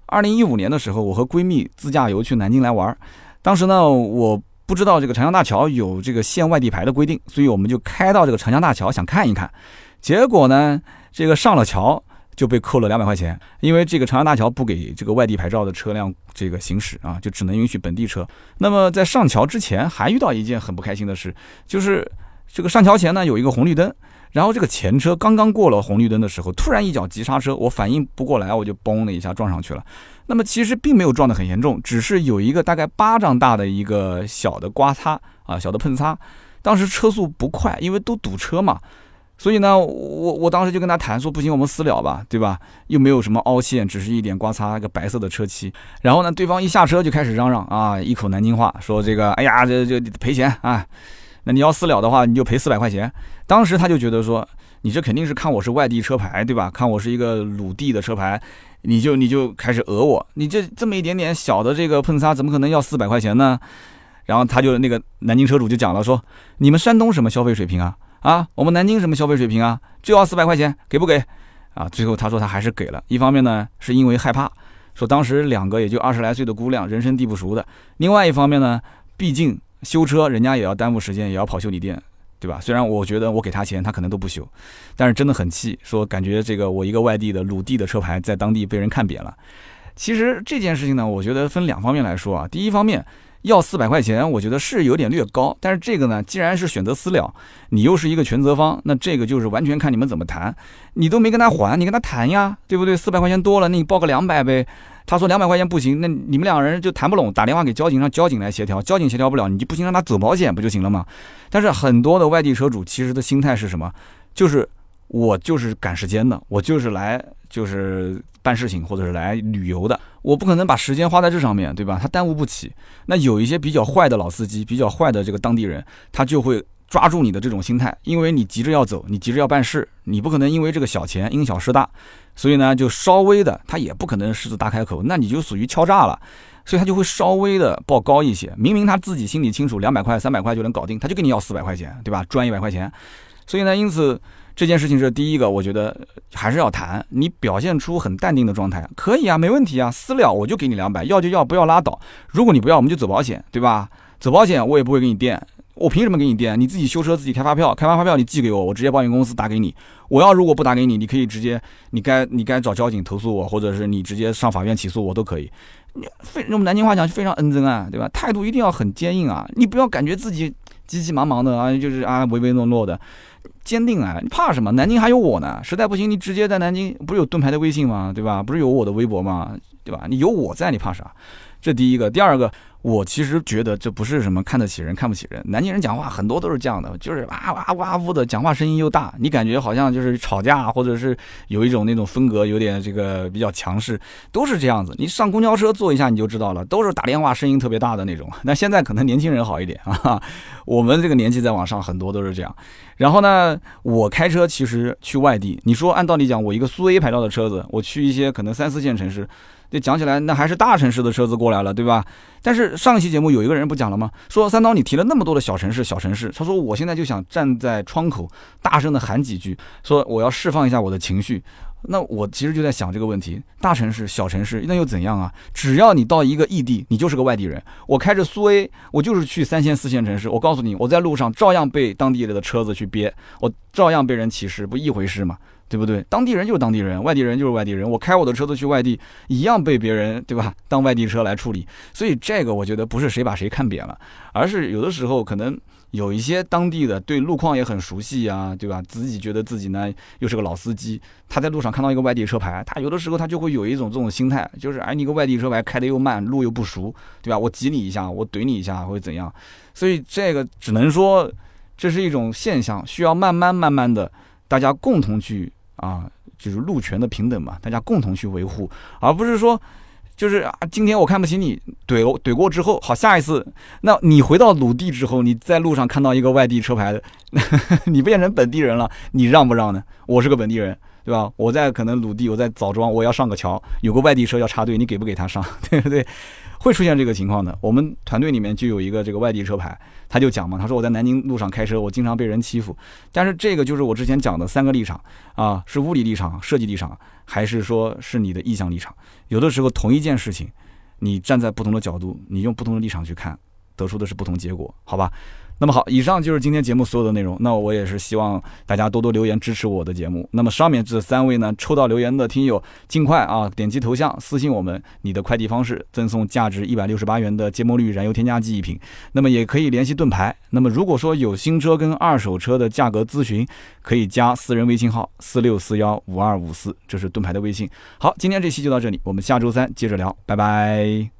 二零一五年的时候，我和闺蜜自驾游去南京来玩，当时呢，我。不知道这个长江大桥有这个限外地牌的规定，所以我们就开到这个长江大桥想看一看。结果呢，这个上了桥就被扣了两百块钱，因为这个长江大桥不给这个外地牌照的车辆这个行驶啊，就只能允许本地车。那么在上桥之前还遇到一件很不开心的事，就是这个上桥前呢有一个红绿灯。然后这个前车刚刚过了红绿灯的时候，突然一脚急刹车，我反应不过来，我就嘣的一下撞上去了。那么其实并没有撞得很严重，只是有一个大概巴掌大的一个小的刮擦啊，小的碰擦。当时车速不快，因为都堵车嘛，所以呢，我我当时就跟他谈说，不行，我们私了吧，对吧？又没有什么凹陷，只是一点刮擦，一个白色的车漆。然后呢，对方一下车就开始嚷嚷啊，一口南京话，说这个，哎呀，这这赔钱啊。那你要私了的话，你就赔四百块钱。当时他就觉得说，你这肯定是看我是外地车牌，对吧？看我是一个鲁地的车牌，你就你就开始讹我。你这这么一点点小的这个碰擦，怎么可能要四百块钱呢？然后他就那个南京车主就讲了说，你们山东什么消费水平啊？啊，我们南京什么消费水平啊？就要四百块钱，给不给？啊，最后他说他还是给了。一方面呢，是因为害怕，说当时两个也就二十来岁的姑娘，人生地不熟的。另外一方面呢，毕竟。修车人家也要耽误时间，也要跑修理店，对吧？虽然我觉得我给他钱，他可能都不修，但是真的很气，说感觉这个我一个外地的鲁地的车牌在当地被人看扁了。其实这件事情呢，我觉得分两方面来说啊。第一方面，要四百块钱，我觉得是有点略高。但是这个呢，既然是选择私了，你又是一个全责方，那这个就是完全看你们怎么谈。你都没跟他还，你跟他谈呀，对不对？四百块钱多了，那你报个两百呗。他说两百块钱不行，那你们两个人就谈不拢，打电话给交警，让交警来协调。交警协调不了，你就不行，让他走保险不就行了吗？但是很多的外地车主其实的心态是什么？就是我就是赶时间的，我就是来就是办事情或者是来旅游的，我不可能把时间花在这上面对吧？他耽误不起。那有一些比较坏的老司机，比较坏的这个当地人，他就会抓住你的这种心态，因为你急着要走，你急着要办事，你不可能因为这个小钱因小失大。所以呢，就稍微的，他也不可能狮子大开口，那你就属于敲诈了，所以他就会稍微的报高一些。明明他自己心里清楚，两百块、三百块就能搞定，他就跟你要四百块钱，对吧？赚一百块钱。所以呢，因此这件事情是第一个，我觉得还是要谈。你表现出很淡定的状态，可以啊，没问题啊，私了我就给你两百，要就要，不要拉倒。如果你不要，我们就走保险，对吧？走保险我也不会给你垫。我凭什么给你垫？你自己修车自己开发票，开完发票你寄给我，我直接保险公司打给你。我要如果不打给你，你可以直接，你该你该找交警投诉我，或者是你直接上法院起诉我都可以。你非用南京话讲非常恩憎啊，对吧？态度一定要很坚硬啊，你不要感觉自己急急忙忙的啊，就是啊唯唯诺诺的，坚定啊，你怕什么？南京还有我呢，实在不行你直接在南京不是有盾牌的微信吗？对吧？不是有我的微博吗？对吧？你有我在，你怕啥？这第一个，第二个。我其实觉得这不是什么看得起人看不起人，南京人讲话很多都是这样的，就是哇哇哇呜的，讲话声音又大，你感觉好像就是吵架，或者是有一种那种风格，有点这个比较强势，都是这样子。你上公交车坐一下你就知道了，都是打电话声音特别大的那种。那现在可能年轻人好一点啊，我们这个年纪再往上很多都是这样。然后呢，我开车其实去外地，你说按道理讲，我一个苏 A 牌照的车子，我去一些可能三四线城市。这讲起来，那还是大城市的车子过来了，对吧？但是上一期节目有一个人不讲了吗？说三刀，你提了那么多的小城市，小城市。他说我现在就想站在窗口，大声的喊几句，说我要释放一下我的情绪。那我其实就在想这个问题：大城市、小城市，那又怎样啊？只要你到一个异地，你就是个外地人。我开着苏 A，我就是去三线、四线城市。我告诉你，我在路上照样被当地的车子去憋，我照样被人歧视，不一回事吗？对不对？当地人就是当地人，外地人就是外地人。我开我的车子去外地，一样被别人对吧？当外地车来处理。所以这个我觉得不是谁把谁看扁了，而是有的时候可能有一些当地的对路况也很熟悉啊，对吧？自己觉得自己呢又是个老司机，他在路上看到一个外地车牌，他有的时候他就会有一种这种心态，就是哎，你个外地车牌开的又慢，路又不熟，对吧？我挤你一下，我怼你一下，或者怎样？所以这个只能说这是一种现象，需要慢慢慢慢的大家共同去。啊，就是路权的平等嘛，大家共同去维护，而不是说，就是啊，今天我看不起你，怼怼过之后，好，下一次，那你回到鲁地之后，你在路上看到一个外地车牌的，你变成本地人了，你让不让呢？我是个本地人，对吧？我在可能鲁地，我在枣庄，我要上个桥，有个外地车要插队，你给不给他上？对不对？会出现这个情况的。我们团队里面就有一个这个外地车牌，他就讲嘛，他说我在南京路上开车，我经常被人欺负。但是这个就是我之前讲的三个立场啊，是物理立场、设计立场，还是说是你的意向立场？有的时候同一件事情，你站在不同的角度，你用不同的立场去看，得出的是不同结果，好吧？那么好，以上就是今天节目所有的内容。那我也是希望大家多多留言支持我的节目。那么上面这三位呢，抽到留言的听友，尽快啊点击头像私信我们你的快递方式，赠送价值一百六十八元的芥末绿燃油添加剂一瓶。那么也可以联系盾牌。那么如果说有新车跟二手车的价格咨询，可以加私人微信号四六四幺五二五四，这是盾牌的微信。好，今天这期就到这里，我们下周三接着聊，拜拜。